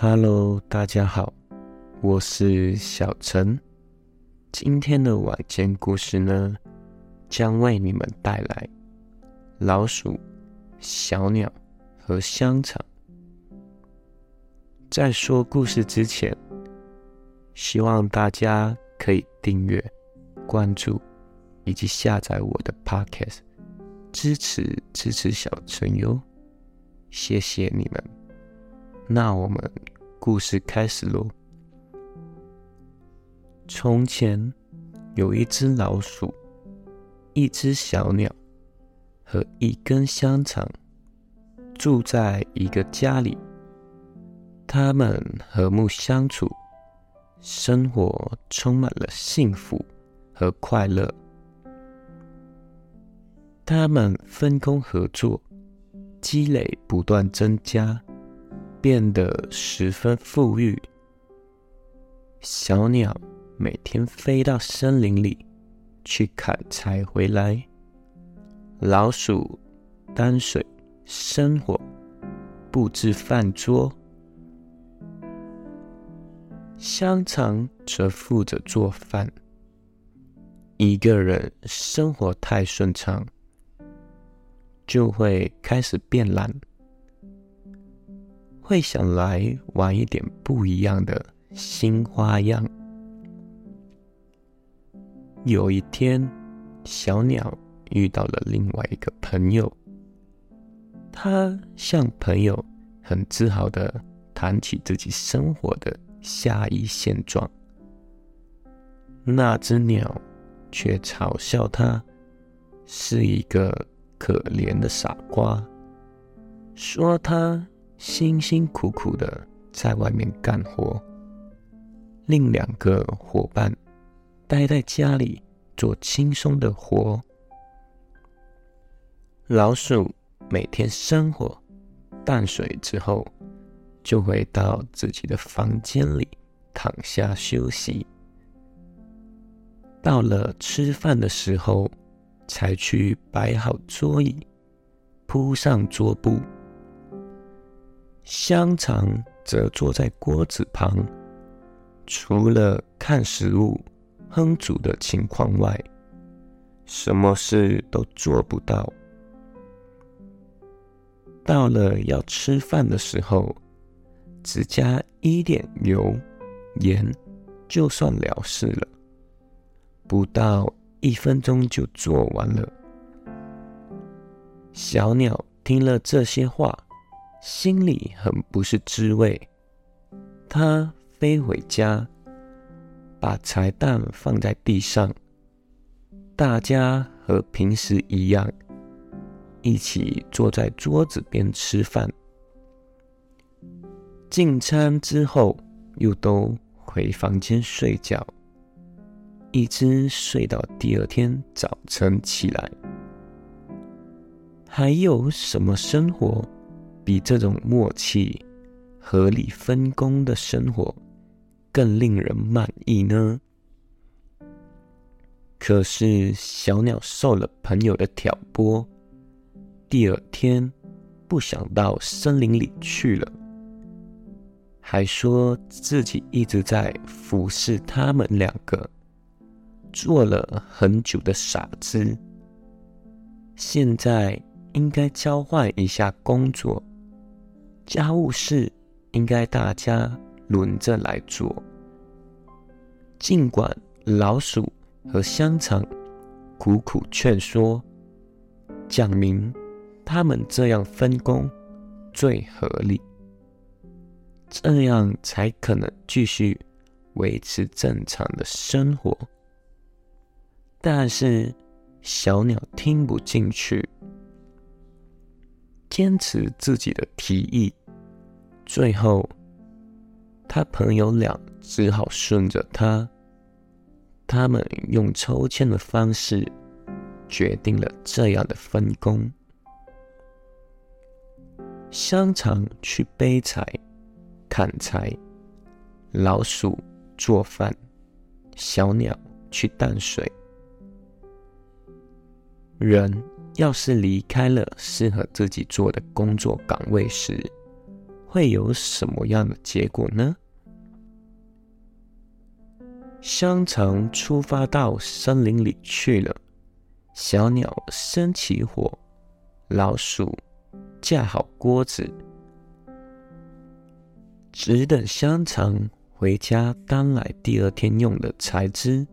Hello，大家好，我是小陈。今天的晚间故事呢，将为你们带来老鼠、小鸟和香肠。在说故事之前，希望大家可以订阅、关注以及下载我的 Podcast，支持支持小陈哟，谢谢你们。那我们故事开始喽。从前有一只老鼠，一只小鸟和一根香肠，住在一个家里。他们和睦相处，生活充满了幸福和快乐。他们分工合作，积累不断增加，变得十分富裕。小鸟每天飞到森林里去砍柴回来，老鼠担水生火，布置饭桌。香肠则负责做饭。一个人生活太顺畅，就会开始变懒，会想来玩一点不一样的新花样。有一天，小鸟遇到了另外一个朋友，他向朋友很自豪的谈起自己生活的。下一现状，那只鸟却嘲笑他是一个可怜的傻瓜，说他辛辛苦苦的在外面干活，另两个伙伴待在家里做轻松的活。老鼠每天生火、淡水之后。就会到自己的房间里躺下休息。到了吃饭的时候，才去摆好桌椅，铺上桌布。香肠则坐在锅子旁，除了看食物烹煮的情况外，什么事都做不到。到了要吃饭的时候。只加一点油、盐，就算了事了。不到一分钟就做完了。小鸟听了这些话，心里很不是滋味。它飞回家，把彩蛋放在地上，大家和平时一样，一起坐在桌子边吃饭。进餐之后，又都回房间睡觉，一直睡到第二天早晨起来。还有什么生活比这种默契、合理分工的生活更令人满意呢？可是小鸟受了朋友的挑拨，第二天不想到森林里去了。还说自己一直在服侍他们两个，做了很久的傻子。现在应该交换一下工作，家务事应该大家轮着来做。尽管老鼠和香肠苦苦劝说，讲明他们这样分工最合理。这样才可能继续维持正常的生活，但是小鸟听不进去，坚持自己的提议。最后，他朋友俩只好顺着他。他们用抽签的方式决定了这样的分工：香肠去背柴。砍柴，老鼠做饭，小鸟去淡水。人要是离开了适合自己做的工作岗位时，会有什么样的结果呢？香肠出发到森林里去了，小鸟生起火，老鼠架好锅子，只等香肠回家搬来第二天用的材质。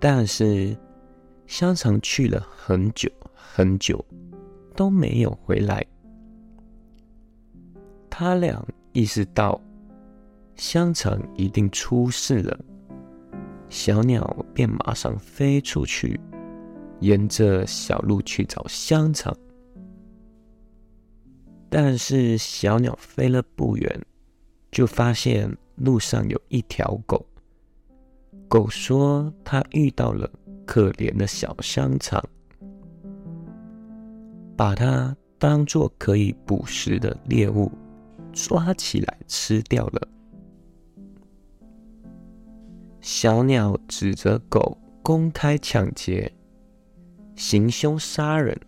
但是香肠去了很久很久都没有回来，他俩意识到香肠一定出事了。小鸟便马上飞出去，沿着小路去找香肠。但是小鸟飞了不远，就发现路上有一条狗。狗说：“它遇到了可怜的小香肠，把它当做可以捕食的猎物，抓起来吃掉了。”小鸟指责狗公开抢劫、行凶杀人，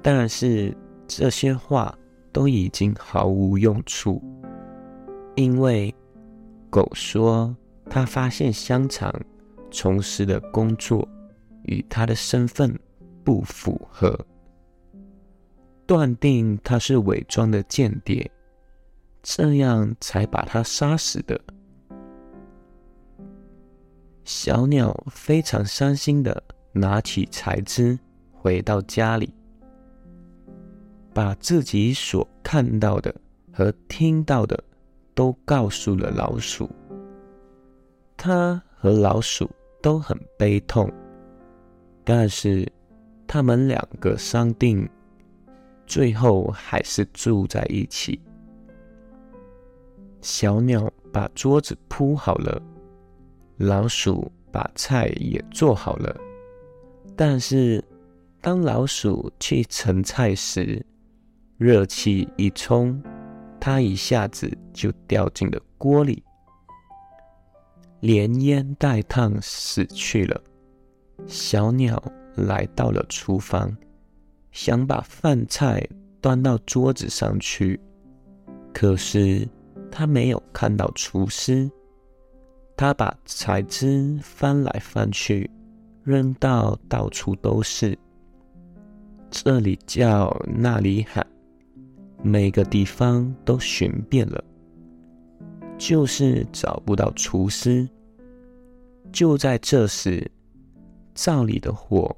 但是这些话都已经毫无用处，因为狗说他发现香肠从事的工作与他的身份不符合，断定他是伪装的间谍，这样才把他杀死的。小鸟非常伤心的拿起柴枝，回到家里，把自己所看到的和听到的都告诉了老鼠。他和老鼠都很悲痛，但是他们两个商定，最后还是住在一起。小鸟把桌子铺好了。老鼠把菜也做好了，但是当老鼠去盛菜时，热气一冲，它一下子就掉进了锅里，连烟带烫死去了。小鸟来到了厨房，想把饭菜端到桌子上去，可是他没有看到厨师。他把柴枝翻来翻去，扔到到处都是。这里叫，那里喊，每个地方都寻遍了，就是找不到厨师。就在这时，灶里的火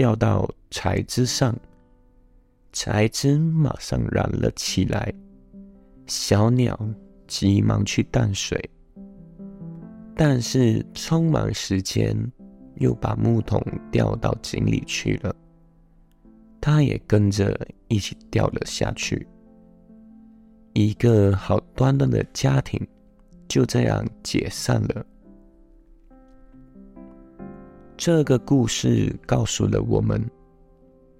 掉到柴枝上，柴枝马上燃了起来。小鸟急忙去淡水。但是匆忙时间，又把木桶掉到井里去了，他也跟着一起掉了下去。一个好端端的家庭就这样解散了。这个故事告诉了我们，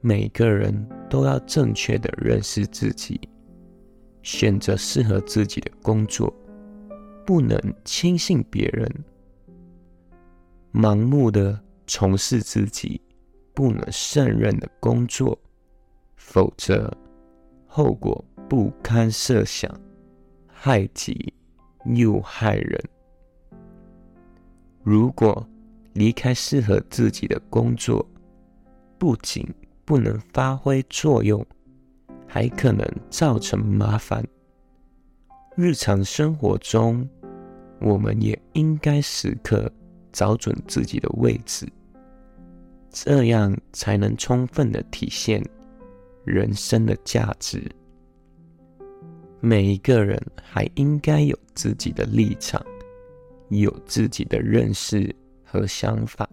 每个人都要正确的认识自己，选择适合自己的工作。不能轻信别人，盲目的从事自己不能胜任的工作，否则后果不堪设想，害己又害人。如果离开适合自己的工作，不仅不能发挥作用，还可能造成麻烦。日常生活中。我们也应该时刻找准自己的位置，这样才能充分的体现人生的价值。每一个人还应该有自己的立场，有自己的认识和想法。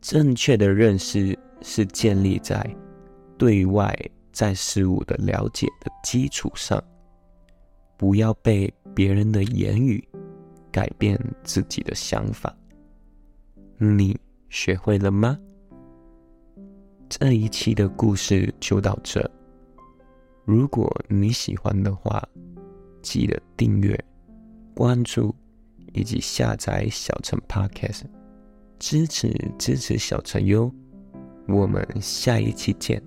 正确的认识是建立在对外在事物的了解的基础上，不要被别人的言语。改变自己的想法，你学会了吗？这一期的故事就到这。如果你喜欢的话，记得订阅、关注以及下载小陈 Podcast，支持支持小陈哟。我们下一期见。